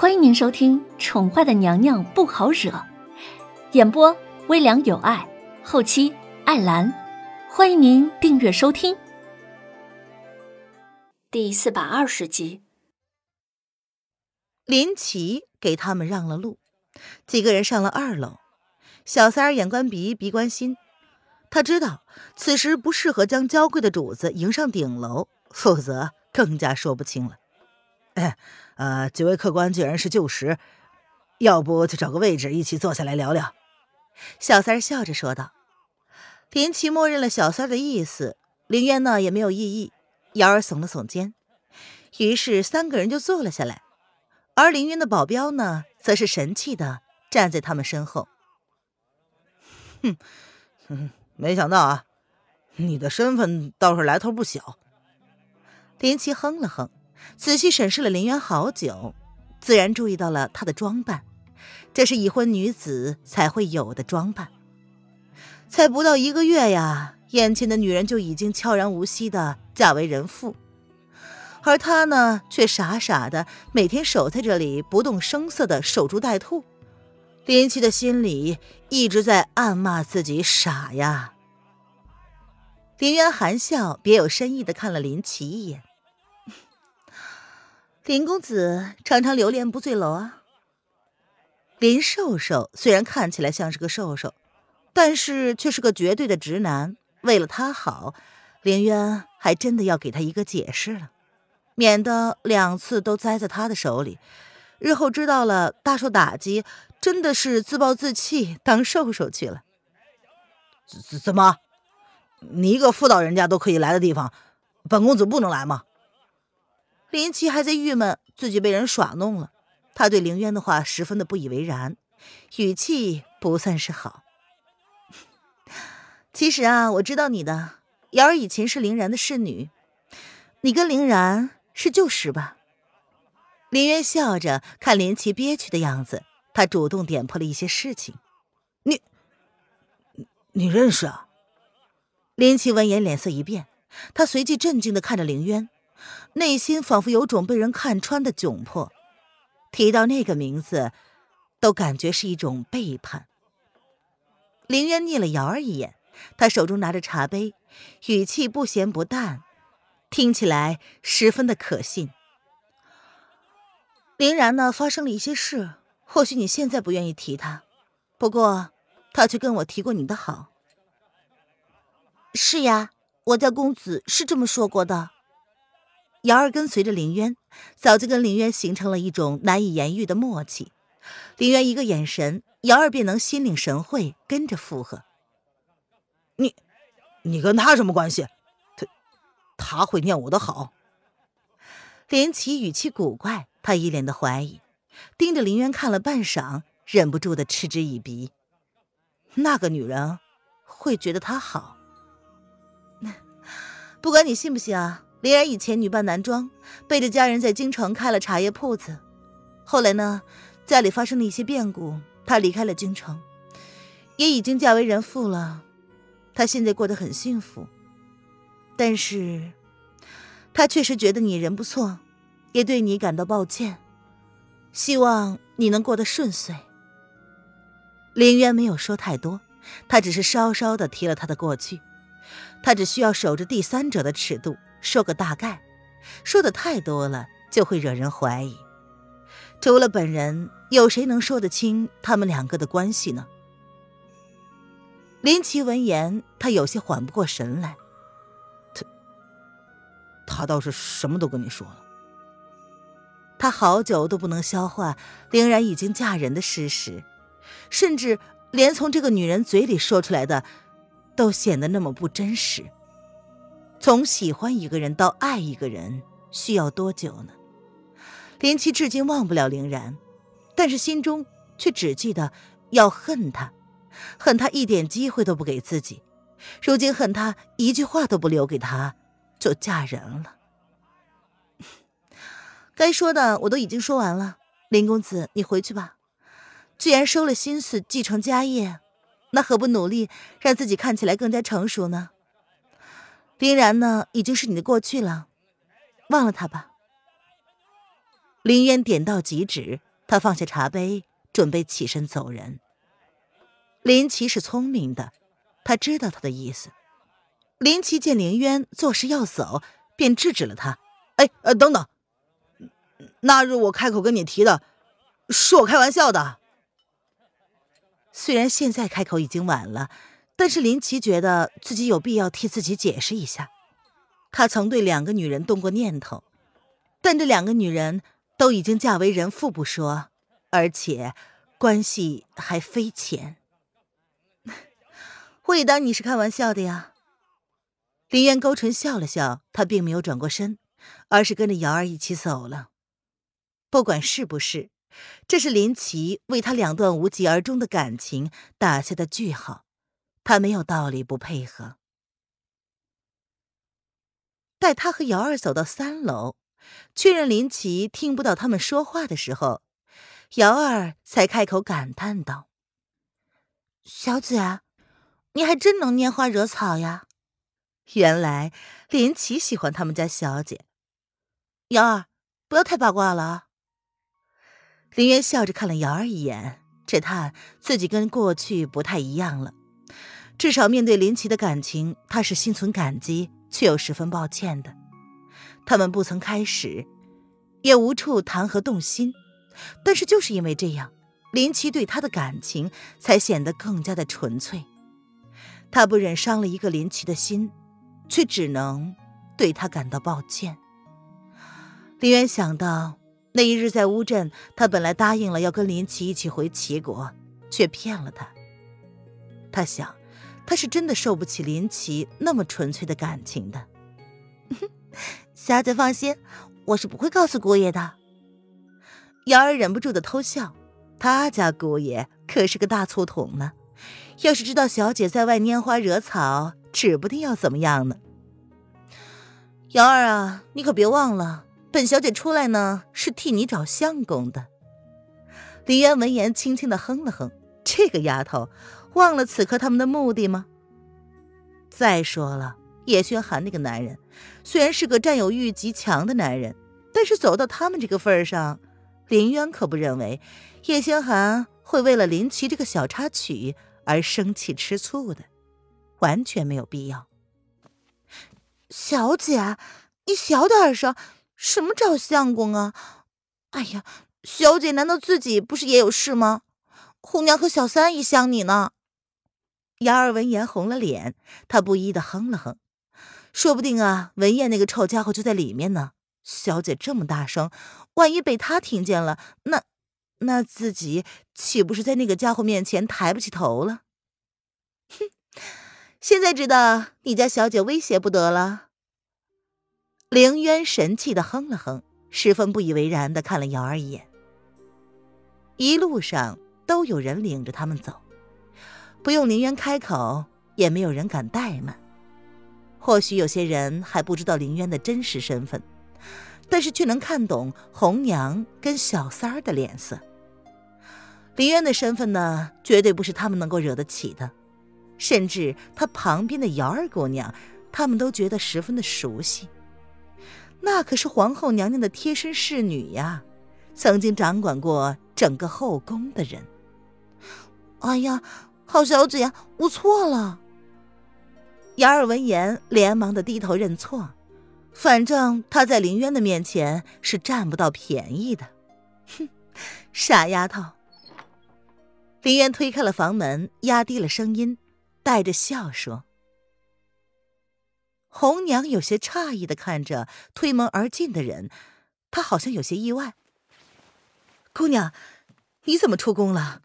欢迎您收听《宠坏的娘娘不好惹》，演播微凉有爱，后期艾兰。欢迎您订阅收听。第四百二十集，林奇给他们让了路，几个人上了二楼。小三儿眼观鼻，鼻观心，他知道此时不适合将娇贵的主子迎上顶楼，否则更加说不清了。呃，几位客官既然是旧识，要不就找个位置一起坐下来聊聊。小三笑着说道。林奇默认了小三的意思，林渊呢也没有异议，瑶儿耸了耸肩，于是三个人就坐了下来。而林渊的保镖呢，则是神气的站在他们身后。哼，哼，没想到啊，你的身份倒是来头不小。林奇哼了哼。仔细审视了林渊好久，自然注意到了他的装扮，这是已婚女子才会有的装扮。才不到一个月呀，眼前的女人就已经悄然无息的嫁为人妇，而他呢，却傻傻的每天守在这里，不动声色的守株待兔。林奇的心里一直在暗骂自己傻呀。林渊含笑，别有深意的看了林奇一眼。林公子常常流连不醉楼啊。林瘦瘦虽然看起来像是个瘦瘦，但是却是个绝对的直男。为了他好，林渊还真的要给他一个解释了，免得两次都栽在他的手里，日后知道了大受打击，真的是自暴自弃当瘦瘦去了。怎怎么，你一个妇道人家都可以来的地方，本公子不能来吗？林奇还在郁闷自己被人耍弄了，他对凌渊的话十分的不以为然，语气不算是好。其实啊，我知道你的，瑶儿以前是凌然的侍女，你跟凌然是旧识吧？林渊笑着看林奇憋屈的样子，他主动点破了一些事情。你，你认识啊？林奇闻言脸色一变，他随即震惊的看着凌渊。内心仿佛有种被人看穿的窘迫，提到那个名字，都感觉是一种背叛。林渊睨了瑶儿一眼，他手中拿着茶杯，语气不咸不淡，听起来十分的可信。林然呢，发生了一些事，或许你现在不愿意提他，不过他却跟我提过你的好。是呀，我家公子是这么说过的。瑶儿跟随着林渊，早就跟林渊形成了一种难以言喻的默契。林渊一个眼神，瑶儿便能心领神会，跟着附和。你，你跟他什么关系？他，他会念我的好。林奇语气古怪，他一脸的怀疑，盯着林渊看了半晌，忍不住的嗤之以鼻。那个女人会觉得他好？不管你信不信啊！林然以前女扮男装，背着家人在京城开了茶叶铺子。后来呢，家里发生了一些变故，她离开了京城，也已经嫁为人妇了。她现在过得很幸福，但是，她确实觉得你人不错，也对你感到抱歉，希望你能过得顺遂。林渊没有说太多，他只是稍稍的提了他的过去，他只需要守着第三者的尺度。说个大概，说的太多了就会惹人怀疑。除了本人，有谁能说得清他们两个的关系呢？林奇闻言，他有些缓不过神来。他，他倒是什么都跟你说了。他好久都不能消化凌然已经嫁人的事实，甚至连从这个女人嘴里说出来的，都显得那么不真实。从喜欢一个人到爱一个人需要多久呢？林七至今忘不了凌然，但是心中却只记得要恨他，恨他一点机会都不给自己，如今恨他一句话都不留给他就嫁人了。该说的我都已经说完了，林公子你回去吧。既然收了心思继承家业，那何不努力让自己看起来更加成熟呢？林然呢，已经是你的过去了，忘了他吧。林渊点到即止，他放下茶杯，准备起身走人。林奇是聪明的，他知道他的意思。林奇见林渊作势要走，便制止了他：“哎，呃，等等，那日我开口跟你提的，是我开玩笑的。”虽然现在开口已经晚了，但是林奇觉得自己有必要替自己解释一下。他曾对两个女人动过念头，但这两个女人都已经嫁为人妇不说，而且关系还非浅。我也当你是开玩笑的呀。林渊勾唇笑了笑，他并没有转过身，而是跟着瑶儿一起走了。不管是不是。这是林奇为他两段无疾而终的感情打下的句号，他没有道理不配合。待他和瑶儿走到三楼，确认林奇听不到他们说话的时候，瑶儿才开口感叹道：“小姐，你还真能拈花惹草呀！原来林奇喜欢他们家小姐。瑶儿，不要太八卦了啊。”林渊笑着看了瑶儿一眼，只叹自己跟过去不太一样了。至少面对林奇的感情，他是心存感激，却又十分抱歉的。他们不曾开始，也无处谈何动心。但是就是因为这样，林奇对他的感情才显得更加的纯粹。他不忍伤了一个林奇的心，却只能对他感到抱歉。林渊想到。那一日在乌镇，他本来答应了要跟林奇一起回齐国，却骗了他。他想，他是真的受不起林奇那么纯粹的感情的。小姐放心，我是不会告诉姑爷的。瑶儿忍不住的偷笑，他家姑爷可是个大粗桶呢，要是知道小姐在外拈花惹草，指不定要怎么样呢。瑶儿啊，你可别忘了。本小姐出来呢，是替你找相公的。李渊闻言，轻轻的哼了哼。这个丫头，忘了此刻他们的目的吗？再说了，叶轩寒那个男人，虽然是个占有欲极强的男人，但是走到他们这个份儿上，林渊可不认为叶轩寒会为了林奇这个小插曲而生气吃醋的，完全没有必要。小姐，你小点声。什么找相公啊！哎呀，小姐难道自己不是也有事吗？红娘和小三也想你呢。瑶儿闻言红了脸，她不依的哼了哼，说不定啊，文燕那个臭家伙就在里面呢。小姐这么大声，万一被他听见了，那那自己岂不是在那个家伙面前抬不起头了？哼，现在知道你家小姐威胁不得了。凌渊神气的哼了哼，十分不以为然的看了瑶儿一眼。一路上都有人领着他们走，不用凌渊开口，也没有人敢怠慢。或许有些人还不知道凌渊的真实身份，但是却能看懂红娘跟小三儿的脸色。凌渊的身份呢，绝对不是他们能够惹得起的，甚至他旁边的瑶儿姑娘，他们都觉得十分的熟悉。那可是皇后娘娘的贴身侍女呀，曾经掌管过整个后宫的人。哎呀，好小姐，我错了。雅儿闻言，连忙的低头认错。反正她在林渊的面前是占不到便宜的。哼，傻丫头。林渊推开了房门，压低了声音，带着笑说。红娘有些诧异的看着推门而进的人，她好像有些意外。姑娘，你怎么出宫了？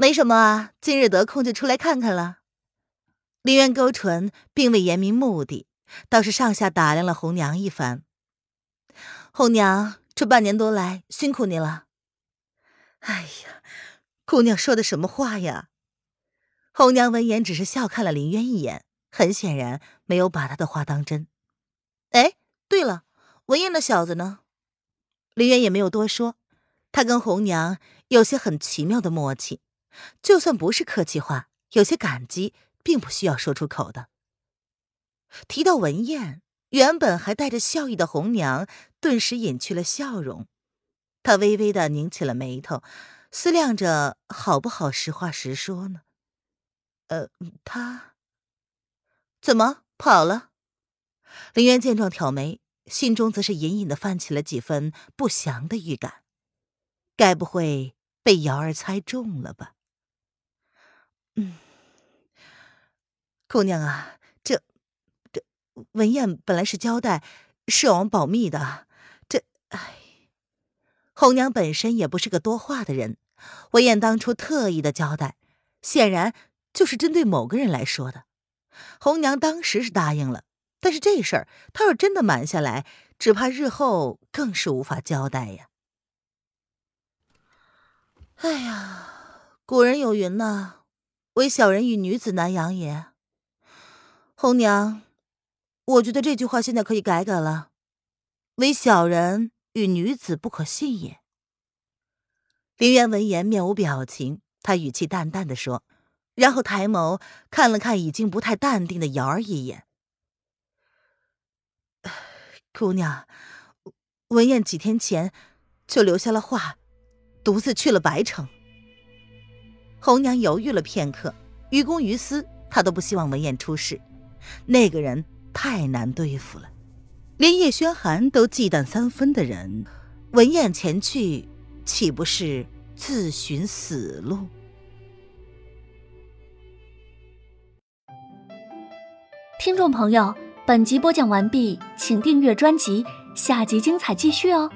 没什么啊，今日得空就出来看看了。林渊勾唇，并未言明目的，倒是上下打量了红娘一番。红娘，这半年多来辛苦你了。哎呀，姑娘说的什么话呀？红娘闻言，只是笑看了林渊一眼。很显然没有把他的话当真。哎，对了，文燕那小子呢？林渊也没有多说，他跟红娘有些很奇妙的默契，就算不是客气话，有些感激并不需要说出口的。提到文燕，原本还带着笑意的红娘顿时隐去了笑容，她微微的拧起了眉头，思量着好不好实话实说呢？呃，他怎么跑了？林渊见状挑眉，心中则是隐隐的泛起了几分不祥的预感。该不会被瑶儿猜中了吧？嗯，姑娘啊，这这文燕本来是交代是王保密的，这唉，红娘本身也不是个多话的人，文燕当初特意的交代，显然就是针对某个人来说的。红娘当时是答应了，但是这事儿她要真的瞒下来，只怕日后更是无法交代呀。哎呀，古人有云呐，“唯小人与女子难养也。”红娘，我觉得这句话现在可以改改了，“唯小人与女子不可信也。”林渊闻言面无表情，他语气淡淡的说，然后抬眸看了看已经不太淡定的瑶儿一眼：“姑娘，文燕几天前就留下了话。”独自去了白城。红娘犹豫了片刻，于公于私，她都不希望文燕出事。那个人太难对付了，连叶轩寒都忌惮三分的人，文燕前去，岂不是自寻死路？听众朋友，本集播讲完毕，请订阅专辑，下集精彩继续哦。